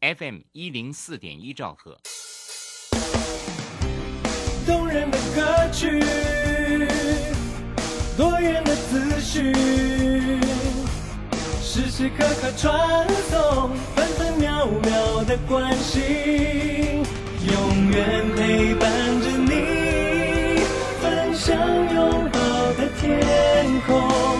FM 一零四点一兆赫。动人的歌曲，多元的思绪，时时刻刻传送，分分秒秒的关心，永远陪伴着你，分享拥抱的天空，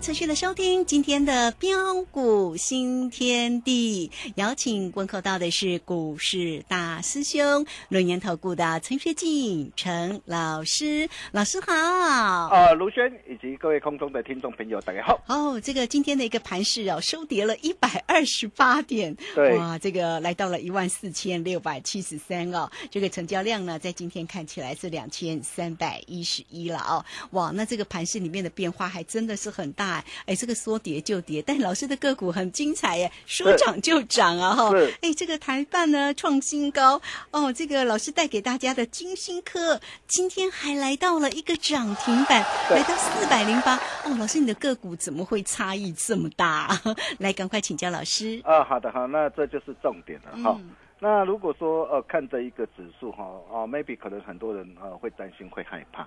持续的收听今天的标股新天地，邀请问候到的是股市大师兄轮研投顾的陈学进陈老师，老师好。啊，卢轩以及各位空中的听众朋友，大家好。哦，这个今天的一个盘势哦，收跌了一百二十八点，对。哇，这个来到了一万四千六百七十三哦，这个成交量呢，在今天看起来是两千三百一十一了哦，哇，那这个盘势里面的变化还真的是很大哎，哎，这个说跌就跌，但老师的个股很精彩耶，说涨就涨啊哈是，哎，这个台办呢创新高哦，这个老师带给大家的金星科今天还来到了一个涨停板，来到四百零八哦，老师你的个股怎么会差异这么大？来，赶快请教老师。啊，好的，好，那这就是重点了哈。嗯那如果说呃看着一个指数哈，啊，maybe 可能很多人呃会担心会害怕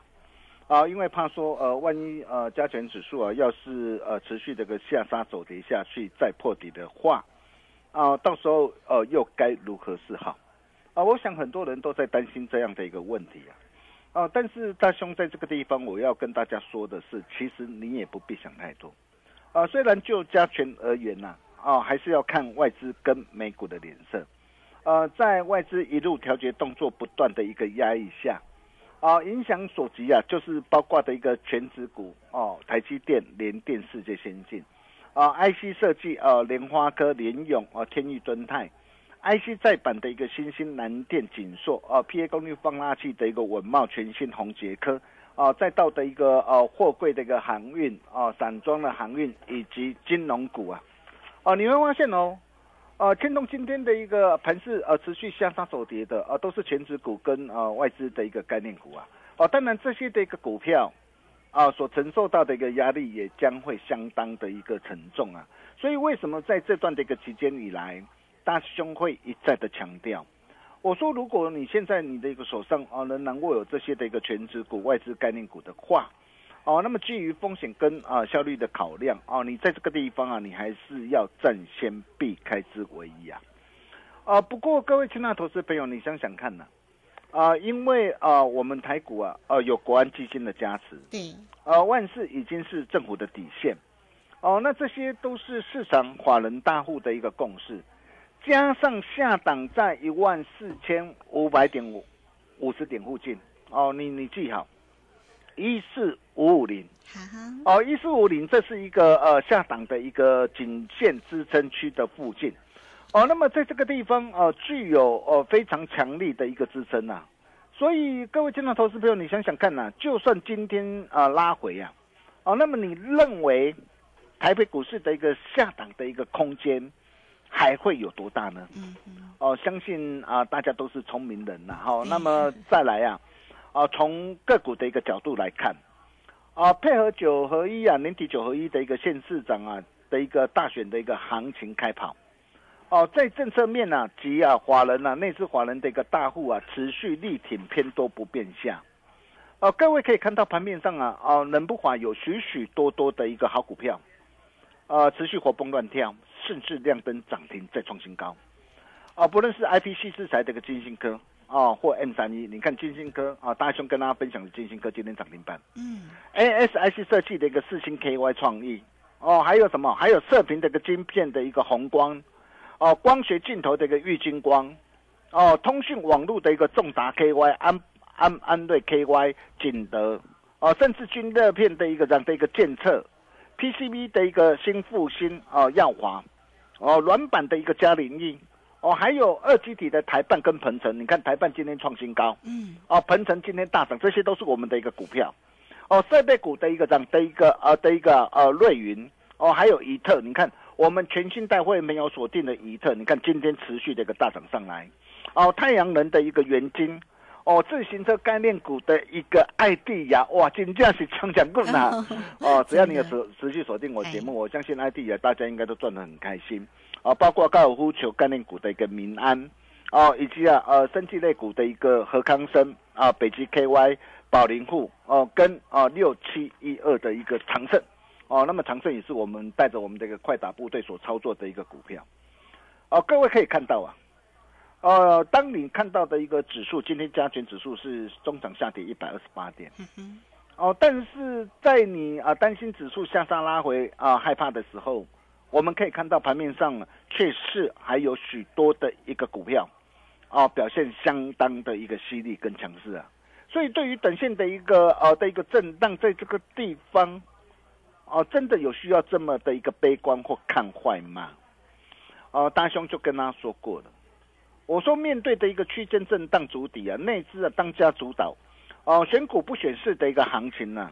啊，因为怕说呃万一呃加权指数啊要是呃持续这个下杀走跌下去再破底的话啊，到时候呃又该如何是好啊？我想很多人都在担心这样的一个问题啊。啊，但是大兄在这个地方，我要跟大家说的是，其实你也不必想太多。啊，虽然就加权而言呐、啊，还是要看外资跟美股的脸色。呃，在外资一路调节动作不断的一个压抑下，啊，影响所及啊，就是包括的一个全指股哦，台积电、联电、世界先进，啊，IC 设计啊，莲花科、联咏啊，天域敦泰。IC 再版的一个新兴南电锦硕啊，PA 功率放大器的一个稳茂全新宏杰科啊，再到的一个呃货柜的一个航运啊，散装的航运以及金融股啊，啊，你会发现哦，呃，牵动今天的一个盘势呃持续向上走跌的啊，都是全指股跟呃外资的一个概念股啊，哦，当然这些的一个股票啊所承受到的一个压力也将会相当的一个沉重啊，所以为什么在这段的一个期间以来？大师兄会一再的强调，我说如果你现在你的一个手上啊仍然握有这些的一个全指股、外资概念股的话，哦，那么基于风险跟啊效率的考量哦，你在这个地方啊，你还是要暂先避开之为宜啊。啊，不过各位亲爱的投资朋友，你想想看呢、啊，因为啊我们台股啊呃、有国安基金的加持，对，呃，万事已经是政府的底线，哦，那这些都是市场法人大户的一个共识，加上下档在一万四千五百点五五十点附近，哦，你你记好，一四五五零，哦，一四五零这是一个呃下档的一个颈线支撑区的附近，哦，那么在这个地方呃具有呃非常强力的一个支撑呐、所以各位经常投资朋友，你想想看呐、就算今天啊、呃拉回呀、哦，那么你认为台北股市的一个下档的一个空间还会有多大呢？嗯嗯，哦，相信啊、大家都是聪明人呐，哈、那么再来啊，啊，从个股的一个角度来看，啊，配合九合一啊，年底九合一的一个县市长啊的一个大选的一个行情开跑。哦，在政策面呢、及啊华人啊内资华人的一个大户啊，持续力挺偏多不变下。哦，各位可以看到盘面上啊，哦，人不华有许许多多的一个好股票，呃，持续活蹦乱跳，甚至亮灯涨停再创新高。啊，不论是 IPC 制裁这个金星科啊，或 M 三一，你看金星科啊，大兄跟大家分享的金星科今天涨停板。嗯，ASIC 设计的一个四星 KY 创意，哦，还有什么？还有射频的一个晶片的一个红光，哦，光学镜头的一个玉金光，哦，通讯网络的一个重达 KY 安安安瑞 KY 景德，哦，甚至军热片的一个这样的一个监测，PCB 的一个新复兴哦耀华，哦，软板的一个嘉麟益，哦，还有二基体的台办跟鹏程，你看台办今天创新高，嗯，哦，鹏程今天大涨，这些都是我们的一个股票。哦，设备股的一个涨的一个呃的一个呃瑞云哦，还有怡特，你看我们全新代会没有锁定的怡特，你看今天持续的一个大涨上来。哦，太阳能的一个元晶，哦，自行车概念股的一个艾地亚，哇，真正是强强棍呐！哦，只要你有持持续锁定我节目，我相信艾地亚大家应该都赚得很开心。啊，包括高尔夫球概念股的一个民安，哦，以及啊呃生技类股的一个何康生啊，北极 KY。宝林户哦，跟啊六七一二的一个长盛哦，那么长盛也是我们带着我们这个快打部队所操作的一个股票哦，各位可以看到啊，呃，当你看到的一个指数，今天加权指数是中涨下跌一百二十八点，哦，但是在你啊担心指数向上拉回啊害怕的时候，我们可以看到盘面上确实还有许多的一个股票啊表现相当的一个犀利跟强势啊。所以，对于短线的一个呃的一个震荡，在这个地方，哦、真的有需要这么的一个悲观或看坏吗？哦、大兄就跟他说过了，我说面对的一个区间震荡主底啊，内资啊当家主导，哦、选股不选市的一个行情呢、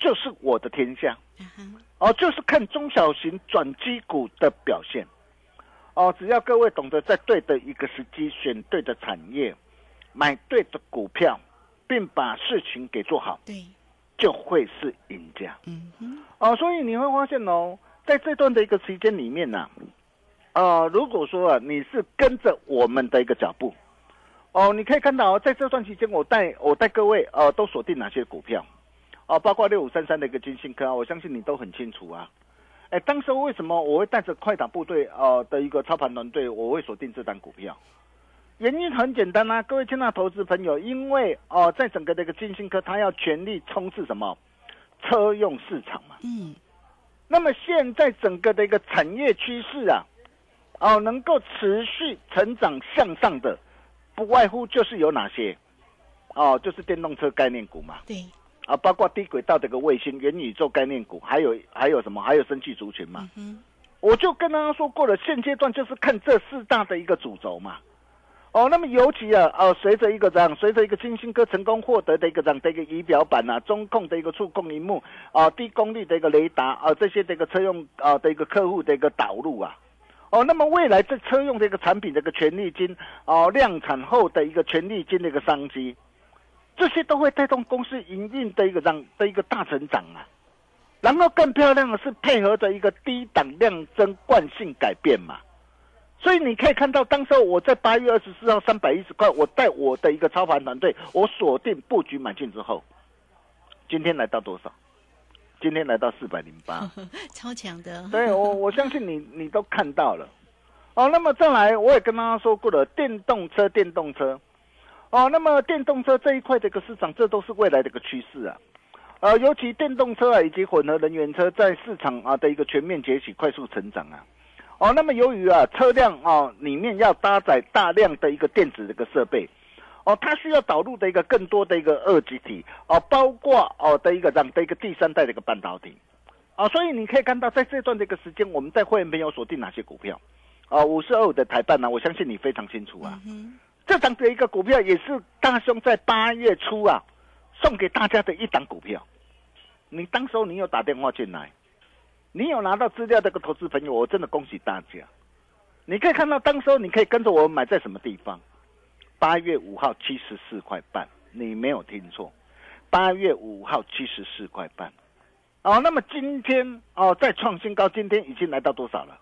就是我的天下，哦，就是看中小型转机股的表现，哦，只要各位懂得在对的一个时机选对的产业，买对的股票。并把事情给做好，对，就会是赢家。嗯哼，哦，所以你会发现哦，在这段的一个时间里面呢、呃，如果说啊，你是跟着我们的一个脚步，哦，你可以看到哦，在这段期间，我带我带各位呃，都锁定哪些股票，哦，包括六五三三的一个金信科啊，我相信你都很清楚啊。哎，当时为什么我会带着快打部队呃的一个操盘团队，我会锁定这档股票？原因很简单啊，各位亲爱的投资朋友，因为哦、呃，在整个的一个金星科，它要全力冲刺什么车用市场嘛。嗯，那么现在整个的一个产业趋势啊，哦，能够持续成长向上的，不外乎就是有哪些？哦，就是电动车概念股嘛。对，啊，包括低轨道的一个卫星、元宇宙概念股，还有还有什么？还有生技族群嘛。嗯我就跟大家说过了，现阶段就是看这四大的一个主轴嘛。哦，那么尤其啊，哦，随着一个这样，随着一个金星哥成功获得的一个这样的一个仪表板啊，中控的一个触控荧幕啊，低功率的一个雷达啊，这些的一个车用啊的一个客户的一个导入啊，哦，那么未来这车用的一个产品的一个权利金哦，量产后的一个权利金的一个商机，这些都会带动公司营运的一个让的一个大成长啊。然后更漂亮的是配合着一个低档量增惯性改变嘛。所以你可以看到，当时我在八月二十四号三百一十块，我带我的一个操盘团队，我锁定布局买进之后，今天来到多少？今天来到四百零八。超强的，对我我相信你你都看到了。哦，那么再来，我也跟大家说过了，电动车，电动车。哦，那么电动车这一块的一个市场，这都是未来的一个趋势啊。呃，尤其电动车啊，以及混合能源车在市场啊的一个全面崛起、快速成长啊。哦，那么由于啊车辆啊里面要搭载大量的一个电子的一个设备，哦，它需要导入的一个更多的一个二极体，哦，包括哦的一个这样的一个第三代的一个半导体，啊，所以你可以看到在这段这个时间，我们在会员朋友锁定哪些股票，啊，五十二五的台办呢、我相信你非常清楚啊。嗯这档的一个股票也是大兄在八月初啊送给大家的一档股票。你当时候你有打电话进来，你有拿到资料这个投资朋友，我真的恭喜大家。你可以看到当时候你可以跟着我买在什么地方？八月五号七十四块半，你没有听错，八月五号七十四块半。哦，那么今天哦再创新高，今天已经来到多少了？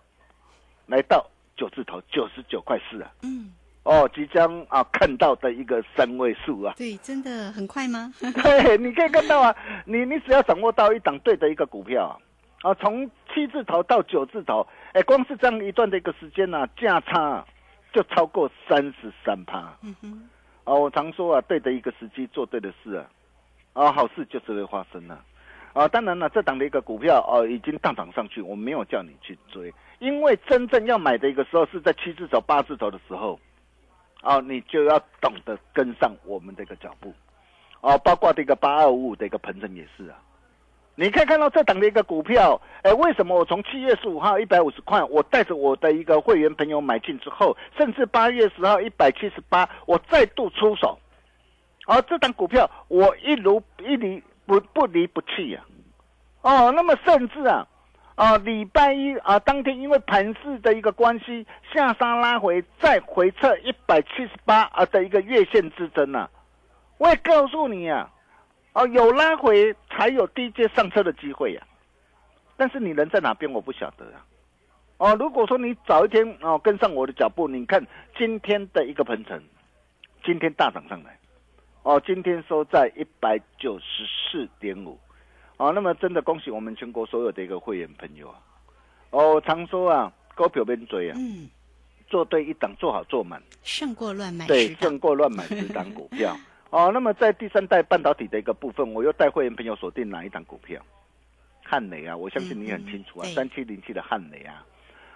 来到九字头，九十九块四啊！嗯，哦，即将啊看到的一个三位数啊！对，真的很快吗？对，你可以看到啊，你你只要掌握到一档对的一个股票啊，啊，从七字头到九字头，哎，光是这样一段的一个时间呢、价差啊就超过三十三趴。嗯哼，啊，我常说啊，对的一个时机做对的事啊，啊，好事就是会发生了。啊，当然了，这档的一个股票哦、已经大涨上去，我没有叫你去追，因为真正要买的一个时候是在七字头、八字头的时候，哦、你就要懂得跟上我们的一个脚步，哦，包括这个八二五五的一个鹏程也是啊。你可以看到这档的一个股票，哎，为什么我从七月十五号一百五十块，我带着我的一个会员朋友买进之后，甚至八月十号一百七十八，我再度出手，而、这档股票我一如一离不不离不弃呀、哦，那么甚至啊，啊，礼拜一啊，当天因为盘势的一个关系，下杀拉回，再回撤一百七十八啊的一个月线支撑啊，我也告诉你啊，哦，有拉回才有低阶上车的机会呀、但是你人在哪边我不晓得啊。哦，如果说你早一天哦跟上我的脚步，你看今天的一个鹏程，今天大涨上来，哦，今天收在一百九十四点五，哦，那么真的恭喜我们全国所有的一个会员朋友啊！哦，我常说啊，高票边追啊，嗯，做对一档，做好做满，胜过乱买对，胜过乱买十档股票。哦，那么在第三代半导体的一个部分，我又带会员朋友锁定哪一档股票？汉雷啊，我相信你很清楚啊三七零七的汉雷啊。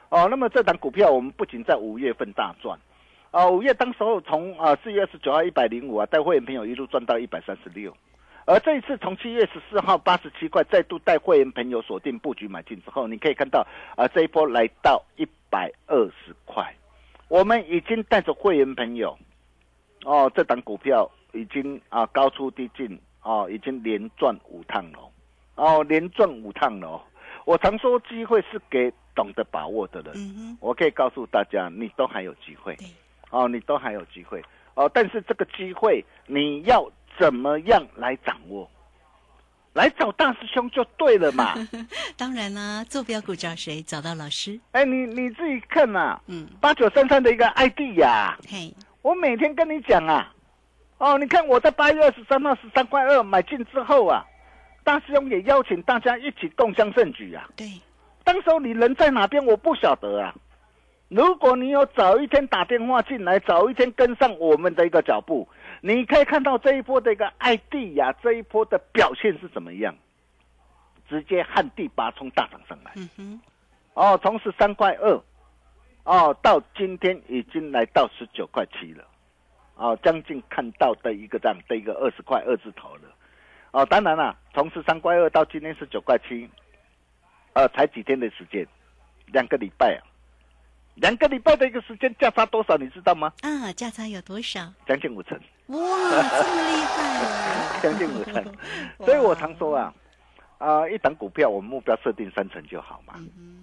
哦，那么这档股票我们不仅在五月份大赚，啊，五月当时候从啊四月二十九号一百零五啊，带会员朋友一路赚到一百三十六，而这一次从七月十四号八十七块再度带会员朋友锁定布局买进之后，你可以看到啊这一波来到一百二十块，我们已经带着会员朋友，哦，这档股票已经啊高出低进哦，已经连赚五趟了，哦，连赚五趟了。哦。我常说机会是给懂得把握的人，我可以告诉大家，你都还有机会。对，哦，你都还有机会。哦。但是这个机会你要怎么样来掌握？来找大师兄就对了嘛。当然啦，坐标股找谁？找到老师。哎，你你自己看呐、嗯，八九三三的一个 ID 呀、嘿，我每天跟你讲啊，哦，你看我在八月二十三号十三块二买进之后啊，大师兄也邀请大家一起共襄盛举啊。对，当时候你人在哪边，我不晓得啊。如果你有早一天打电话进来，早一天跟上我们的一个脚步，你可以看到这一波的一个艾地呀，这一波的表现是怎么样，直接旱地拔葱大涨上来。嗯哼，哦，从十三块二，哦，到今天已经来到十九块七了，哦，将近看到的一个这样的一个二十块二字头了，哦，当然了，从十三块二到今天十九块七，呃，才几天的时间，两个礼拜啊，两个礼拜的一个时间价差多少，你知道吗？啊，价差有多少？将近五成，哇，这么厉害哦！将近五成，所以我常说啊，啊、一档股票我们目标设定三成就好嘛，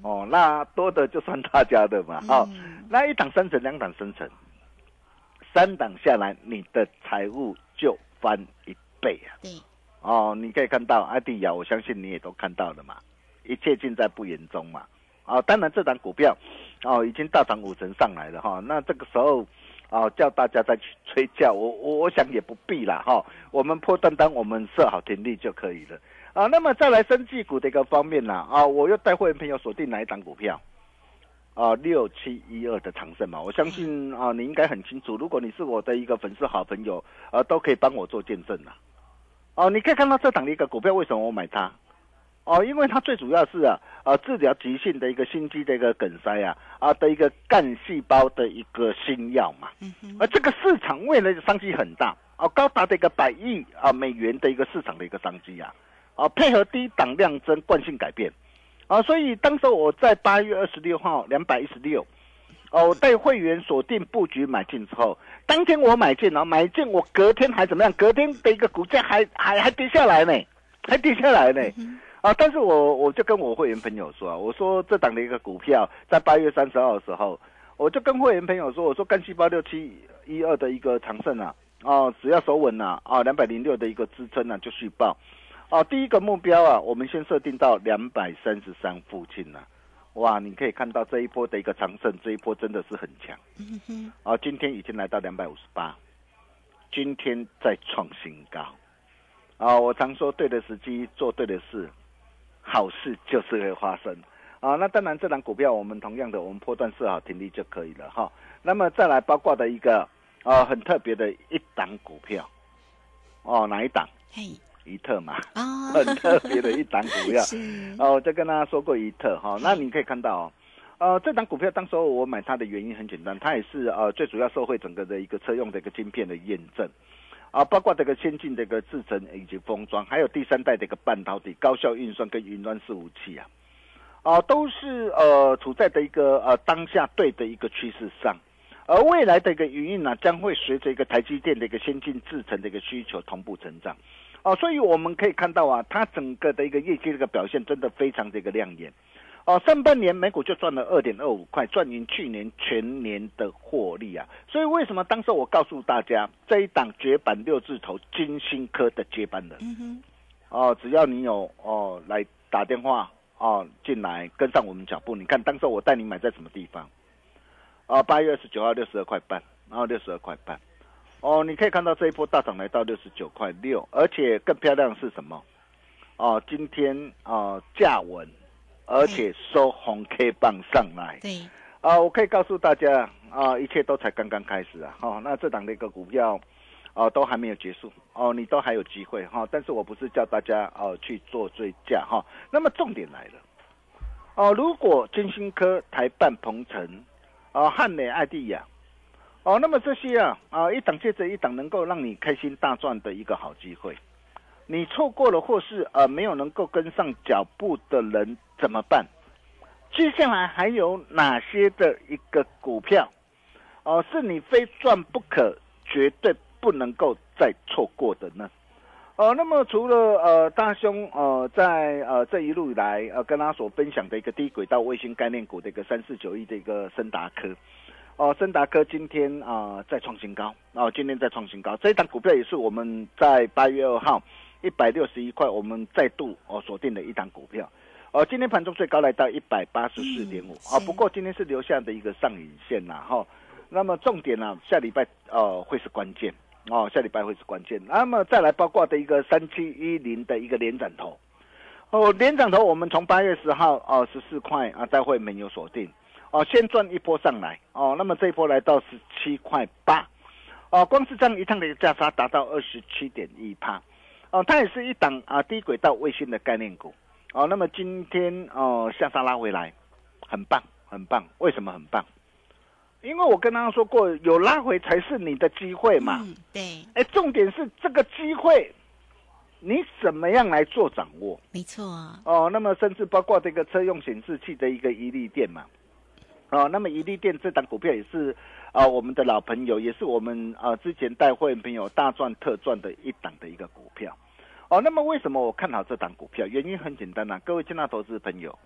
哦，那多的就算大家的嘛，哦，嗯那一档三成，两档三成，三档下来，你的财务就翻一倍啊！对，哦，你可以看到阿迪亚，我相信你也都看到了嘛，一切尽在不言中嘛。哦，当然这档股票哦已经大涨五成上来了哈、那这个时候哦叫大家再去催叫，我我我想也不必啦哈、我们破单单我们设好停利就可以了啊。那么再来生技股的一个方面啦啊，我又带会员朋友锁定哪一档股票？啊，六七一二的长盛嘛，我相信啊，你应该很清楚。如果你是我的一个粉丝好朋友，啊，都可以帮我做见证啦。哦，你可以看到这档的一个股票，为什么我买它？哦，因为它最主要是啊，啊，治疗急性的一个心肌的一个梗塞啊，啊的一个干细胞的一个新药嘛。而这个市场未来的商机很大，哦，高达的一个百亿啊美元的一个市场的一个商机啊，啊，配合低档量增惯性改变，啊，所以当时我在八月二十六号两百一十六，哦，我带会员锁定布局买进之后，当天我买进，然后买进我隔天还怎么样？隔天的一个股价还还还跌下来呢，还跌下来呢。啊！但是我我就跟我会员朋友说啊，我说这档的一个股票在八月三十号的时候，我就跟会员朋友说，我说干细胞六七一二的一个长盛啊，哦，只要守稳呐，啊，两百零六的一个支撑啊就续报，哦，第一个目标啊，我们先设定到两百三十三附近呐。哇，你可以看到这一波的一个长盛，这一波真的是很强。嗯哼，啊，今天已经来到两百五十八，今天再创新高。啊、我常说对的时机做对的事，好事就是会发生。啊，那当然这档股票我们同样的，我们波段设好停利就可以了哈。那么再来包括的一个啊很特别的一档股票，哦哪一档？嘿，怡特嘛，啊，很特别的一档股票。是，哦，我再跟大家说过一特哈，那你可以看到哦，呃，这档股票当时候我买它的原因很简单，它也是呃最主要受惠整个的一个车用的一个晶片的验证，啊，包括这个先进的一个制程以及封装，还有第三代的一个半导体、高效运算跟云端伺服器啊，啊，都是呃处在的一个呃当下对的一个趋势上。而未来的一个营运呢，将会随着一个台积电的一个先进制程的一个需求同步成长。啊，所以我们可以看到啊，它整个的一个业绩这个表现真的非常的一个亮眼。哦，上半年美股就赚了二点二五块，赚赢去年全年的获利啊。所以为什么当时我告诉大家，这一档绝版六字头金星科的接班人，嗯哼，哦，只要你有哦来打电话哦进来跟上我们脚步，你看当时我带你买在什么地方？啊，八月二十九号六十二块半，然后六十二块半。哦，你可以看到这一波大涨来到六十九块六，而且更漂亮的是什么？哦，今天啊价稳，而且收红 K 棒上来。对，啊，我可以告诉大家啊，一切都才刚刚开始啊。哦，那这档的一个股票，哦，都还没有结束。哦，你都还有机会哈、但是我不是叫大家哦去做追加哈、那么重点来了，哦，如果金星科、台办、鹏程、啊汉美、爱地亚，哦，那么这些啊啊一档接着一档，能够让你开心大赚的一个好机会，你错过了或是呃没有能够跟上脚步的人怎么办？接下来还有哪些的一个股票，哦、是你非赚不可，绝对不能够再错过的呢？呃，那么除了呃大兄呃在呃这一路以来呃跟他所分享的一个低轨道卫星概念股的一个三四九亿的一个森达科，哦、森达科今天啊、再创新高，哦、今天再创新高，这一档股票也是我们在八月二号一百六十一块，我们再度哦锁定了一档股票。哦，今天盘中最高来到一百八十四点五啊，不过今天是留下的一个上影线呐、哈、那么重点呢、下礼拜呃会是关键。哦，下礼拜会是关键。那么再来包括的一个三七一零的一个连涨头，哦，连涨头我们从八月十号哦十四块啊，在会没有锁定。哦，先赚一波上来。哦，那么这一波来到十七块八。哦，光是这样一趟的一个价差达到二十七点一趴哦，它也是一档啊低轨道卫星的概念股哦，那么今天哦下杀拉回来，很棒很棒，为什么很棒？因为我跟大家说过，有拉回才是你的机会嘛。嗯，对，哎，重点是这个机会，你怎么样来做掌握？没错啊，哦，那么甚至包括这个车用显示器的一个一利电嘛，啊，那么一利电这档股票也是啊、我们的老朋友，也是我们啊、之前带会员朋友大赚特赚的一档的一个股票。哦，那么为什么我看好这档股票？原因很简单呐、各位金纳投资朋友，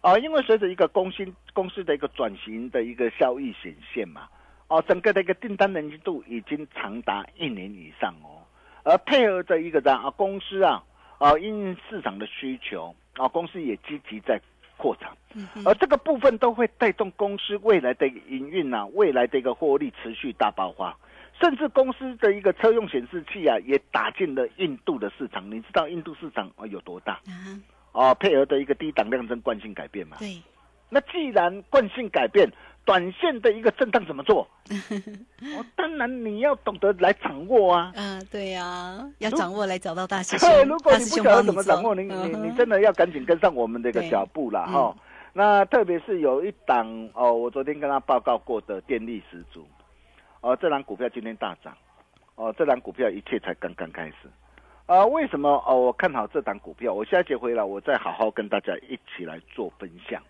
啊、因为随着一个公司公司的一个转型的一个效益显现嘛，哦，整个的一个订单能见度已经长达一年以上哦，而配合着一个的啊公司啊啊因市场的需求啊，公司也积极在扩张，而这个部分都会带动公司未来的营运啊，未来的一个获利持续大爆发。甚至公司的一个车用显示器啊，也打进了印度的市场。你知道印度市场啊有多大啊，哦？配合的一个低档量增惯性改变嘛。对，那既然惯性改变，短线的一个震荡怎么做？哦，当然你要懂得来掌握啊。嗯，对呀，要掌握来找到大师兄对，如，果你不晓得怎么掌握，你你你真的要赶紧跟上我们的一个脚步啦嗯哈。那特别是有一档哦，我昨天跟他报告过的电力十足，哦，这档股票今天大涨，哦，这档股票一切才刚刚开始。啊、为什么哦？我看好这档股票，我下一节回来，我再好好跟大家一起来做分享。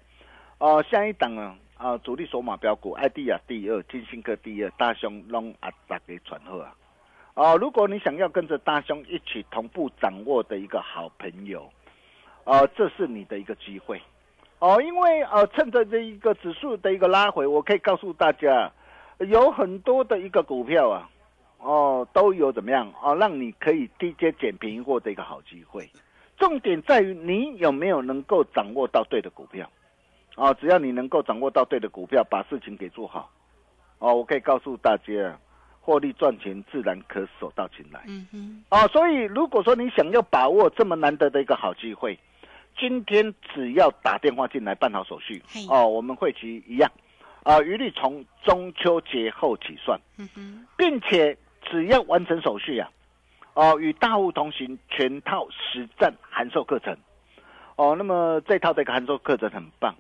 哦、下一档呢，啊、主力索马标股，艾迪亚第二，金星科第二，大雄龙啊，大给传贺啊。哦，如果你想要跟着大兄一起同步掌握的一个好朋友，呃，这是你的一个机会。哦，因为呃，趁着这一个指数的一个拉回，我可以告诉大家，有很多的一个股票啊，哦，都有怎么样哦，让你可以低阶捡便宜货的一个好机会。重点在于你有没有能够掌握到对的股票，哦，只要你能够掌握到对的股票，把事情给做好，哦，我可以告诉大家，获利赚钱自然可手到擒来。嗯哼，哦，所以如果说你想要把握这么难得的一个好机会，今天只要打电话进来办好手续嘿，哦，我们会期一样，啊、一律从中秋节后起算，并且只要完成手续啊，哦，与大户同行全套实战函授课程，哦，那么这套的一个函授课程很棒，啊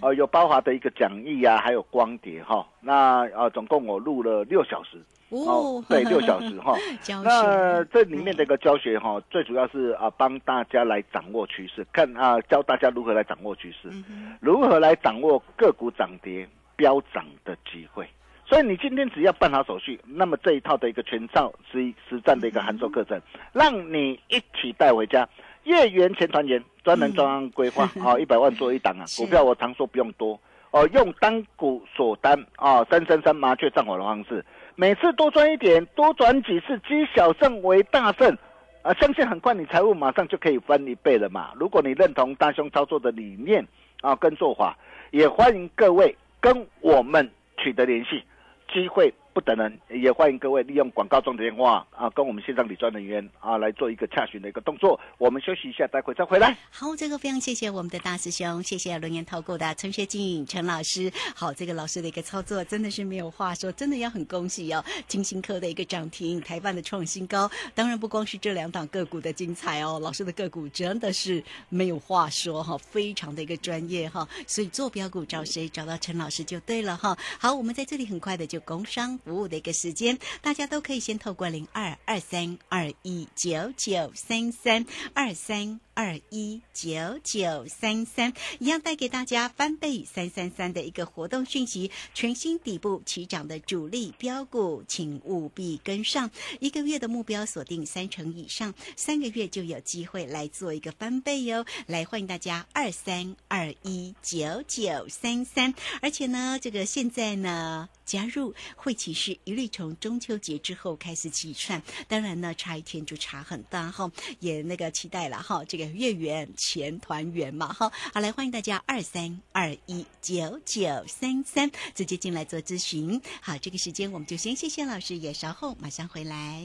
呃，有包华的一个讲义啊，还有光碟哈、那呃，总共我录了六小时，哦，对，六小时哈。那，这里面的一个教学哈，最主要是啊，帮大家来掌握趋势，看啊，教大家如何来掌握趋势，嗯，如何来掌握个股涨跌飙涨的机会。所以你今天只要办好手续，那么这一套的一个全套实实战的一个函授课程，让你一起带回家。月元钱团圆，专门专案规划啊，一百万做一档啊，股票我常说不用多哦，用单股锁单啊，三三三麻雀战火的方式，每次多赚一点，多转几次，积小胜为大胜。啊，相信很快你财务马上就可以翻一倍了嘛！如果你认同大兄操作的理念啊跟做法，也欢迎各位跟我们取得联系，机会不等人，也欢迎各位利用广告中的电话啊，跟我们线上理专人员啊来做一个洽询的一个动作。我们休息一下，待会再回来。好，这个非常谢谢我们的大师兄，谢谢轮研投顾的陈学静陈老师。好，这个老师的一个操作真的是没有话说，真的要很恭喜哦。金星科的一个涨停，台办的创新高，当然不光是这两档个股的精彩哦，老师的个股真的是没有话说哈，非常的一个专业哈。所以做标股找谁？找到陈老师就对了哈。好，我们在这里很快的就工商服务的一个时间，大家都可以先透过零二二三二一九九三三二三。二一九九三三，一样带给大家翻倍三三三的一个活动讯息，全新底部起涨的主力标股，请务必跟上。一个月的目标锁定三成以上，三个月就有机会来做一个翻倍哟。来，欢迎大家二三二一九九三三，而且呢，这个现在呢。加入会期是一律从中秋节之后开始计算，当然呢，差一天就差很大哈，也那个期待了哈，这个月圆钱团圆嘛哈，好来欢迎大家二三二一九九三三直接进来做咨询，好，这个时间我们就先谢谢老师，也稍后马上回来。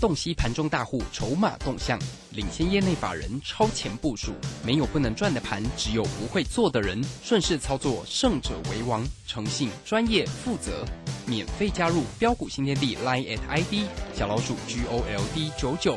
洞悉盘中大户筹码动向，领先业内法人超前部署。没有不能赚的盘，只有不会做的人。顺势操作，胜者为王。诚信、专业、负责，免费加入标股新天地 Line at ID 小老鼠 G O L D 九九。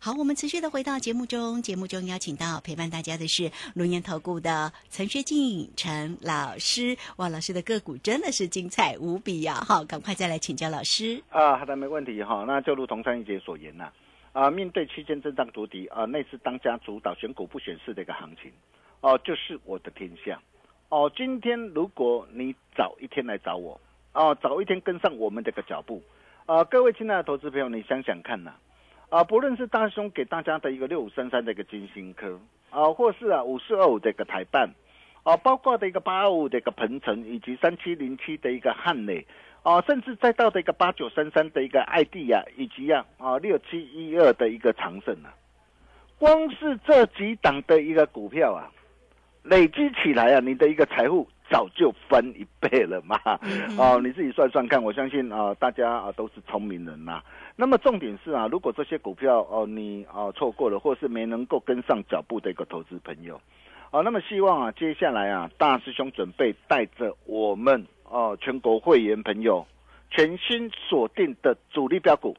好，我们持续的回到节目中，节目中邀请到陪伴大家的是龙岩投顾的陈学进陈老师。哇，老师的个股真的是精彩无比呀、好，赶快再来请教老师。啊，好的，没问题哈。那就如同上一节所言呐、啊，面对区间震荡筑底啊，那是当家主导选股不选市的一个行情，哦、就是我的天下。哦，今天如果你早一天来找我，哦，早一天跟上我们这个脚步，啊，各位亲爱的投资朋友，你想想看呐、啊，不论是大兄给大家的一个六五三三的一个金星科，啊，或是啊五四二五的一个台办，啊，包括的一个八二五的一个鹏程，以及三七零七的一个汉磊，啊，甚至再到的一个八九三三的一个爱地呀，以及呀啊六七一二的一个长盛啊，光是这几档的一个股票啊，累积起来啊，你的一个财富早就翻一倍了嘛。哦，你自己算算看，我相信啊、大家啊、都是聪明人呐、那么重点是啊，如果这些股票哦、你啊、错过了，或是没能够跟上脚步的一个投资朋友，哦，那么希望啊，接下来啊，大师兄准备带着我们哦全国会员朋友全新锁定的主力标股。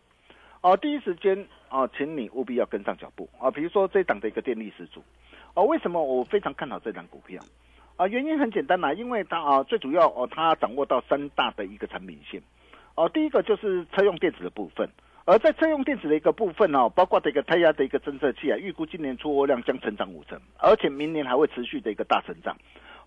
哦，第一时间啊，请你务必要跟上脚步。啊。比如说这档的一个电力十足。哦，为什么我非常看好这档股票啊？原因很简单啦，因为它啊最主要哦，它掌握到三大的一个产品线哦，第一个就是车用电子的部分。而在车用电子的一个部分哦，包括这个胎压的一个侦测器啊，预估今年出货量将成长五成，而且明年还会持续的一个大成长。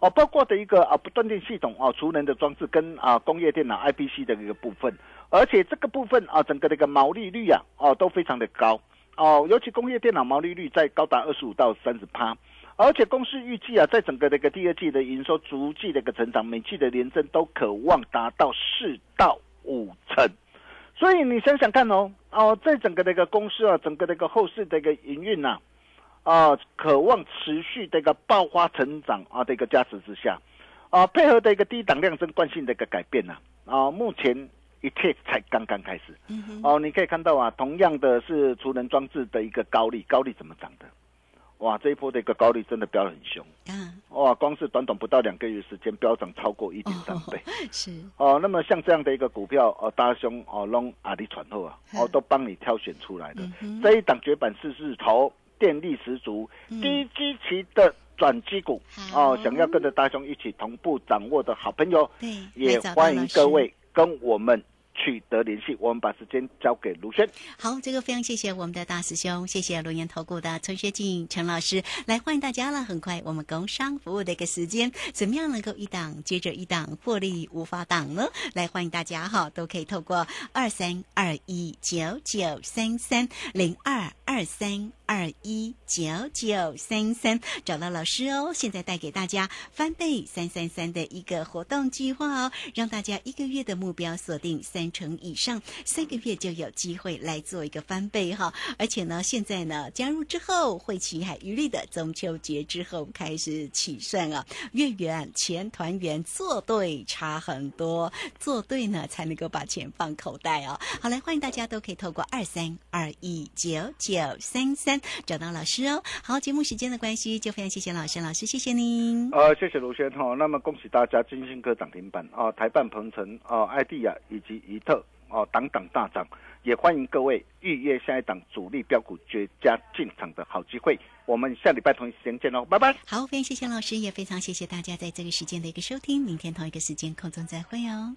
哦，包括的一个啊不断电系统啊，储能的装置跟啊工业电脑 IPC 的一个部分，而且这个部分啊，整个的一个毛利率啊，哦都非常的高哦，尤其工业电脑毛利率在高达二十五到三十趴，而且公司预计啊，在整个的一个第二季的营收逐季的一个成长，每季的年增都可望达到四到五成。所以你想想看哦，哦，在整个的一个公司啊，整个的一个后市的一个营运呐，啊，渴望持续的一个爆发成长啊的一个加持之下，啊，配合的一个低档量增惯性的一个改变呐，啊，目前一切才刚刚开始。哦，你可以看到啊，同样的是储能装置的一个高利，高利怎么涨的？哇，这一波的一个高利真的飙得很凶。嗯，哇，光是短短不到两个月时间，飙涨超过一点三倍。是哦，那么像这样的一个股票，哦，大兄哦，弄阿里传后啊，哦，都帮你挑选出来的。这一档绝版四字头，电力十足，低基期的转机股哦，想要跟着大兄一起同步掌握的好朋友，对，也欢迎各位跟我们取得联系。我们把时间交给卢轩。好，这个非常谢谢我们的大师兄，谢谢龙岩投顾的陈学进陈老师，来欢迎大家了。很快我们工商服务的一个时间，怎么样能够一档接着一档获利无法挡呢？来欢迎大家哈，都可以透过二三二一九九三三零二二三二一九九三三找到老师哦。现在带给大家翻倍三三三的一个活动计划哦，让大家一个月的目标锁定三成以上，三个月就有机会来做一个翻倍哈。而且呢，现在呢加入之后，会期还余力的中秋节之后开始起算啊，月圆钱团圆，做对差很多，做对呢才能够把钱放口袋哦。好，来欢迎大家都可以透过二三二一九九三三找到老师哦。好，节目时间的关系，就非常谢谢老师，老师谢谢您。呃，谢谢卢轩哈。那么恭喜大家，金星科涨停板啊，台办鹏程啊，艾迪亚以及怡特哦，档档大涨，也欢迎各位预约下一档主力标股绝佳进场的好机会。我们下礼拜同一时间见喽，拜拜。好，非常谢谢老师，也非常谢谢大家在这个时间的一个收听。明天同一个时间空中再会哦。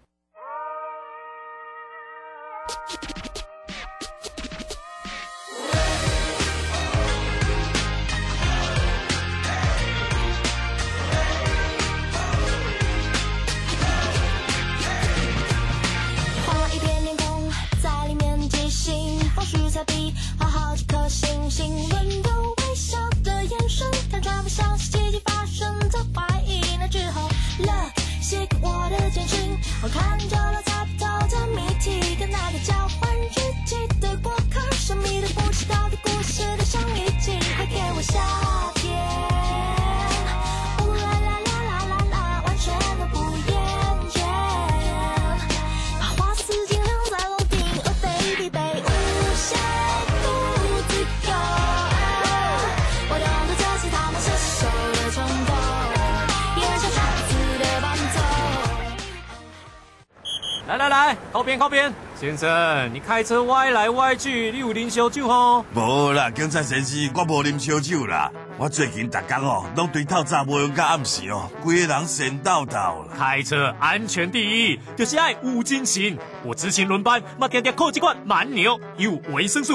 星星，温柔微笑的眼神，看穿不像是奇来来，靠边靠边！先生，你开车歪来歪去，你有啉烧酒吼？无啦，警察先生，我无啉烧酒啦。我最近逐工哦，拢对透早无用到暗时哦，规个人神叨叨啦。开车安全第一，就是爱有精神。我执勤轮班，嘛天天靠这罐蛮牛，有维生素